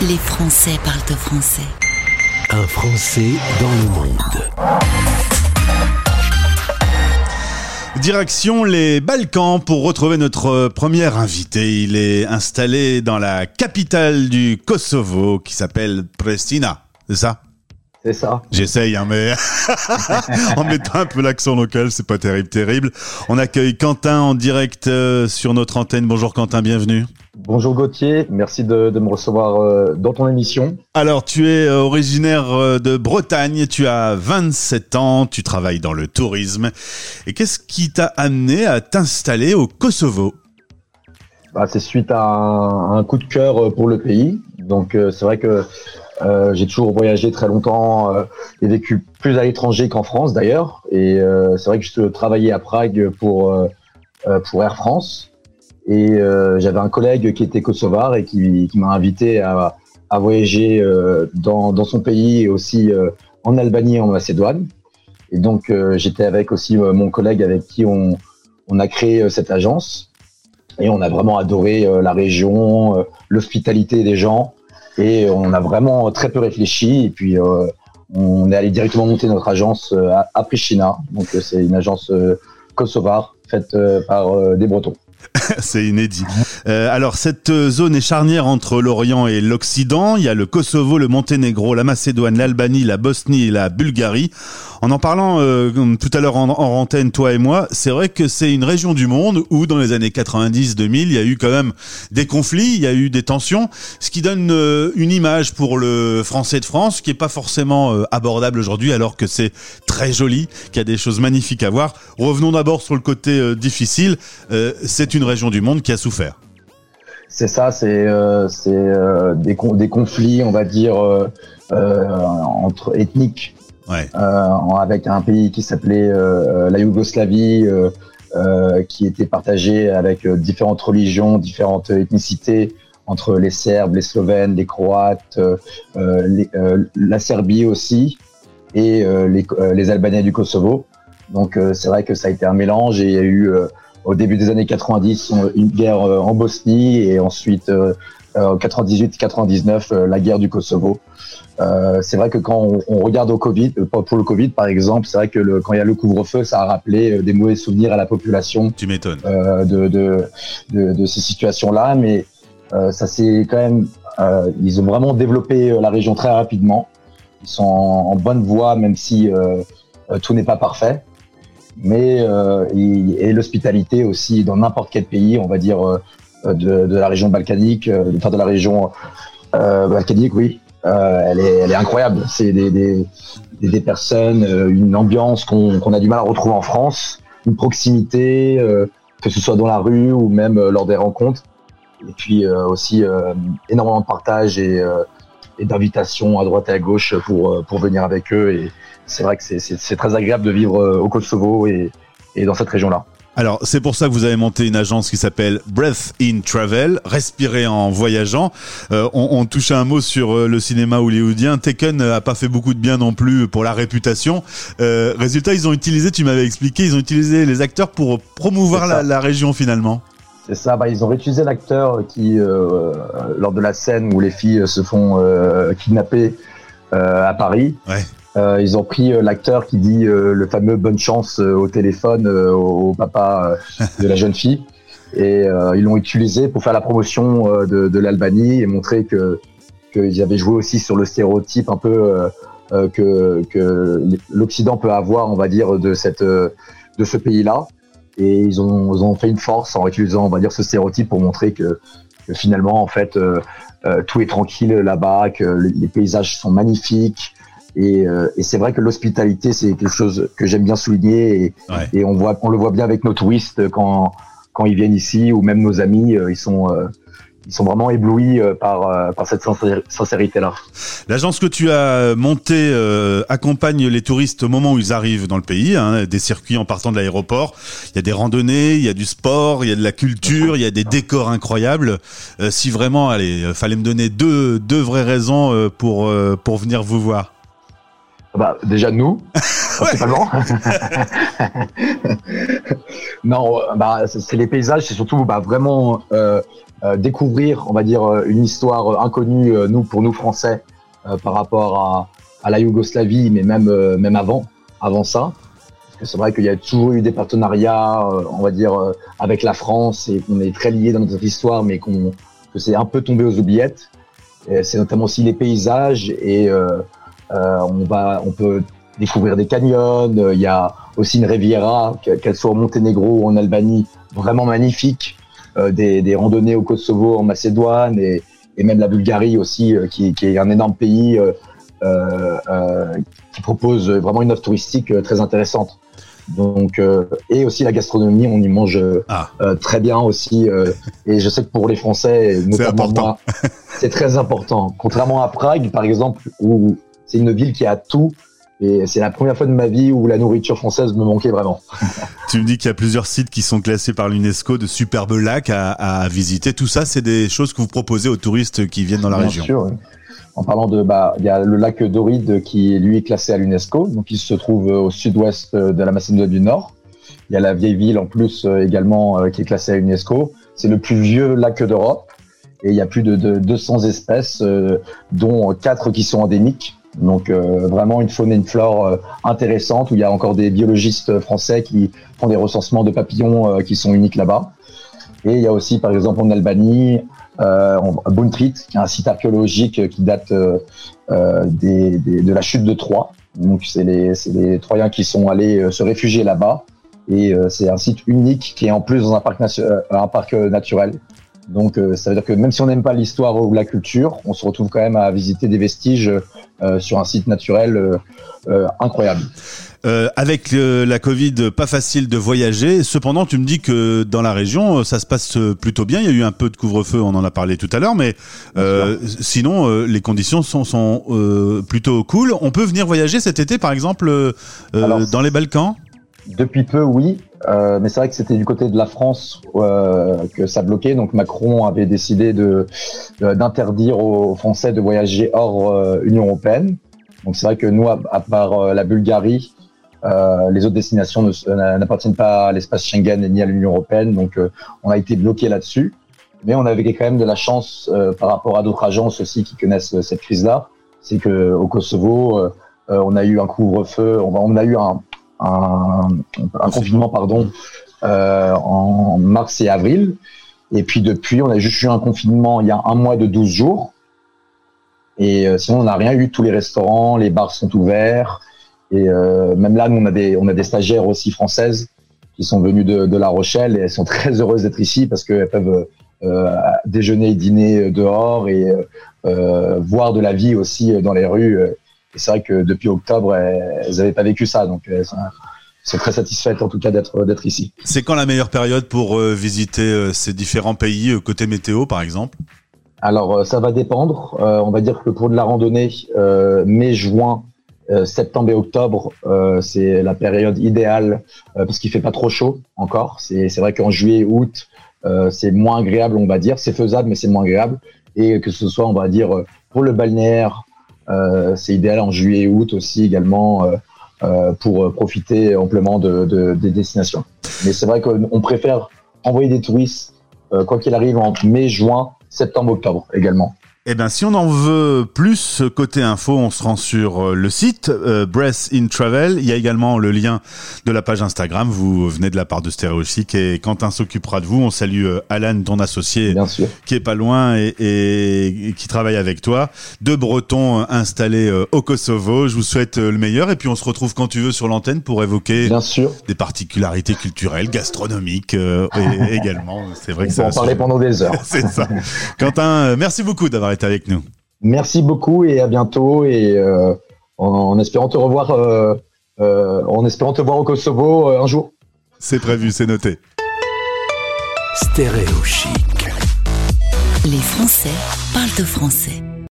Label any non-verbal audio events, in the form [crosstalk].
Les Français parlent au français. Un Français dans le monde. Direction les Balkans pour retrouver notre premier invité. Il est installé dans la capitale du Kosovo qui s'appelle Pristina. C'est ça? C'est ça. J'essaye, hein, mais [laughs] en mettant un peu l'accent local, c'est pas terrible, terrible. On accueille Quentin en direct euh, sur notre antenne. Bonjour Quentin, bienvenue. Bonjour Gauthier, merci de, de me recevoir euh, dans ton émission. Alors, tu es euh, originaire de Bretagne, tu as 27 ans, tu travailles dans le tourisme. Et qu'est-ce qui t'a amené à t'installer au Kosovo? Bah, c'est suite à un, un coup de cœur pour le pays. Donc c'est vrai que euh, j'ai toujours voyagé très longtemps euh, et vécu plus à l'étranger qu'en France d'ailleurs. Et euh, c'est vrai que je travaillais à Prague pour, euh, euh, pour Air France. Et j'avais un collègue qui était kosovar et qui, qui m'a invité à, à voyager dans, dans son pays et aussi en Albanie et en Macédoine. Et donc j'étais avec aussi mon collègue avec qui on, on a créé cette agence. Et on a vraiment adoré la région, l'hospitalité des gens. Et on a vraiment très peu réfléchi. Et puis euh, on est allé directement monter notre agence euh, à, à Pristina. Donc euh, c'est une agence euh, kosovar faite par des Bretons. [laughs] C'est inédit. Euh, alors, cette euh, zone est charnière entre l'Orient et l'Occident. Il y a le Kosovo, le Monténégro, la Macédoine, l'Albanie, la Bosnie et la Bulgarie. En en parlant euh, tout à l'heure en, en antenne, toi et moi, c'est vrai que c'est une région du monde où, dans les années 90-2000, il y a eu quand même des conflits, il y a eu des tensions, ce qui donne euh, une image pour le français de France qui est pas forcément euh, abordable aujourd'hui, alors que c'est très joli, qu'il y a des choses magnifiques à voir. Revenons d'abord sur le côté difficile. C'est une région du monde qui a souffert. C'est ça, c'est euh, euh, des, con- des conflits, on va dire, euh, entre ethniques Ouais. avec un pays qui s'appelait la Yougoslavie, qui était partagé avec différentes religions, différentes ethnicités, entre les Serbes, les Slovènes, les Croates, les- la Serbie aussi, et les, les Albanais du Kosovo. Donc c'est vrai que ça a été un mélange et il y a eu au début des années 90 on- une guerre euh, en Bosnie et ensuite euh, euh, en 98-99 euh, la guerre du Kosovo. Euh, c'est vrai que quand on, on regarde au Covid, euh, pour le Covid par exemple, c'est vrai que le, quand il y a le couvre-feu, ça a rappelé des mauvais souvenirs à la population Tu m'étonnes. euh, de, de, de, de ces situations-là, mais euh, ça c'est quand même, euh, ils ont vraiment développé la région très rapidement. Ils sont en, bonne voie, même si tout n'est pas parfait. Mais euh, et, et l'hospitalité aussi dans n'importe quel pays, on va dire euh, de, de la région balkanique, euh, enfin de la région euh, balkanique, oui, euh, elle, est, elle est incroyable. C'est des, des, des, personnes, euh, une ambiance qu'on a du mal à retrouver en France, une proximité, que ce soit dans la rue ou même lors des rencontres. Et puis aussi énormément de partage et, et d'invitation à droite et à gauche pour, euh, pour venir avec eux. Et c'est vrai que c'est- très agréable de vivre euh, au Kosovo et, et dans cette région-là. Alors, c'est pour ça que vous avez monté une agence qui s'appelle Breath in Travel, respirer en voyageant. Euh, on, on touche un mot sur euh, le cinéma hollywoodien. Taken a pas fait beaucoup de bien non plus pour la réputation. Euh, résultat, ils ont utilisé, tu m'avais expliqué, ils ont utilisé les acteurs pour promouvoir la, la région finalement. C'est ça, bah, ils ont réutilisé l'acteur qui, euh, lors de la scène où les filles se font euh, kidnapper euh, à Paris, Ouais. euh, ils ont pris euh, l'acteur qui dit euh, le fameux bonne chance euh, au téléphone euh, au, papa euh, de la jeune fille. Et euh, ils l'ont utilisé pour faire la promotion euh, de, de l'Albanie et montrer que qu'ils avaient joué aussi sur le stéréotype un peu euh, euh, que, que l'Occident peut avoir, on va dire, de cette euh, de ce pays-là. Et ils ont, ils ont fait une force en utilisant, on va dire, ce stéréotype pour montrer que, que finalement, en fait, euh, euh, tout est tranquille là-bas, que le- les paysages sont magnifiques. Et, euh, et c'est vrai que l'hospitalité, c'est quelque chose que j'aime bien souligner. Et, Ouais. et on, voit, on le voit bien avec nos touristes quand, quand ils viennent ici, ou même nos amis, euh, ils sont, euh, ils sont vraiment éblouis euh, par, euh, par cette sincéri- sincérité-là. L'agence que tu as montée euh, accompagne les touristes au moment où ils arrivent dans le pays, hein, des circuits en partant de l'aéroport. Il y a des randonnées, il y a du sport, il y a de la culture, il y a des décors incroyables. Euh, si vraiment, allez, euh, fallait me donner deux, deux vraies raisons euh, pour, euh, pour venir vous voir. Bah, déjà nous, [laughs] principalement. [laughs] non, euh, bah, c'est c'est les paysages, c'est surtout bah, vraiment euh, découvrir, on va dire, une histoire inconnue, nous pour nous Français, par rapport à, la Yougoslavie, mais même même avant, avant ça. C'est vrai qu'il y a toujours eu des partenariats, on va dire, avec la France et qu'on est très liés dans notre histoire, mais que c'est un peu tombé aux oubliettes. C'est notamment aussi les paysages et on va, on peut découvrir des canyons. Il y a aussi une Riviera, qu'elle soit au Monténégro ou en Albanie, vraiment magnifique. Euh, des, des, randonnées au Kosovo, en Macédoine et, et même la Bulgarie aussi, euh, qui, qui, est un énorme pays euh, euh qui propose vraiment une offre touristique très intéressante. Donc et aussi la gastronomie, on y mange ah. très bien aussi. et je sais que pour les Français, notamment c'est très important. Contrairement à Prague, par exemple, où c'est une ville qui a tout et c'est la première fois de ma vie où la nourriture française me manquait vraiment. [laughs] tu me dis qu'il y a plusieurs sites qui sont classés par l'UNESCO de superbes lacs à, à, visiter. Tout ça, c'est des choses que vous proposez aux touristes qui viennent dans la Bien région. Sûr, En parlant de, bah, il y a le lac Doride qui lui est classé à l'UNESCO, donc il se trouve au sud-ouest de la Macédoine du Nord. Il y a la vieille ville en plus euh, également euh, qui est classée à l'UNESCO. C'est le plus vieux lac d'Europe et il y a plus de, de 200 espèces, euh, dont quatre qui sont endémiques. Donc euh, vraiment une faune et une flore euh, intéressante où il y a encore des biologistes français qui font des recensements de papillons euh, qui sont uniques là-bas. Et il y a aussi par exemple en Albanie euh, Buntrit, qui est un site archéologique qui date des, des, de la chute de Troie. Donc c'est les, les, Troyens qui sont allés se réfugier là-bas. Et c'est un site unique qui est en plus dans un parc, un parc naturel. Donc ça veut dire que même si on n'aime pas l'histoire ou la culture, on se retrouve quand même à visiter des vestiges euh, sur un site naturel euh, euh, incroyable. Euh, avec la Covid, pas facile de voyager. Cependant, tu me dis que dans la région, ça se passe plutôt bien. Il y a eu un peu de couvre-feu, on en a parlé tout à l'heure, mais euh, sinon, les conditions sont, sont plutôt cool. On peut venir voyager cet été, par exemple, dans les Balkans? Depuis peu, oui. Euh, mais c'est vrai que c'était du côté de la France euh, que ça bloquait. Donc Macron avait décidé de d'interdire aux Français de voyager hors euh, Union européenne. Donc c'est vrai que nous, à, part euh, la Bulgarie, les autres destinations n'appartiennent pas à l'espace Schengen ni à l'Union européenne. Donc on a été bloqué là-dessus. Mais on avait quand même de la chance par rapport à d'autres agences aussi qui connaissent cette crise-là. C'est que au Kosovo, on a eu un couvre-feu, on a eu un, un, un confinement pardon euh, en mars et avril. Et puis depuis, on a juste eu un confinement il y a un mois de 12 jours. Et euh, sinon, on n'a rien eu. Tous les restaurants, les bars sont ouverts. Et euh, même là, nous, on a des, on a des stagiaires aussi françaises qui sont venues de, de La Rochelle et elles sont [laughs] très heureuses d'être ici parce qu'elles peuvent déjeuner et dîner dehors et voir de la vie aussi dans les rues et c'est vrai que depuis octobre, elles n'avaient pas vécu ça. Donc, elles sont très satisfaites en tout cas d'être d'être ici. C'est quand la meilleure période pour euh, visiter euh, ces différents pays euh, côté météo, par exemple? Alors, ça va dépendre. on va dire que pour de la randonnée, mai, juin, septembre et octobre, c'est la période idéale parce qu'il fait pas trop chaud encore. C'est vrai qu'en juillet, août, c'est moins agréable, on va dire. C'est faisable, mais c'est moins agréable. Et que ce soit, on va dire, pour le balnéaire, c'est idéal en juillet et août aussi également euh, euh, pour profiter amplement de, de, des destinations. Mais c'est vrai qu'on préfère envoyer des touristes, quoi qu'il arrive, en mai, juin, septembre, octobre également. Eh bien, si on en veut plus côté info, on se rend sur euh, le site euh, Breath in Travel. Il y a également le lien de la page Instagram. Vous venez de la part de Stéréochic et Quentin s'occupera de vous. On salue euh, Alan, ton associé, qui est pas loin et, et, qui travaille avec toi. Deux Bretons installés au Kosovo. Je vous souhaite le meilleur et puis on se retrouve quand tu veux sur l'antenne pour évoquer des particularités culturelles, gastronomiques [laughs] également. C'est vrai que ça. On en parler pendant des heures. [laughs] C'est ça. Quentin, merci beaucoup d'avoir avec nous. Merci beaucoup et à bientôt et euh, en, espérant te revoir, euh, euh, en espérant te voir au Kosovo un jour. C'est prévu, c'est noté. Stéréo chic. Les Français parlent de français.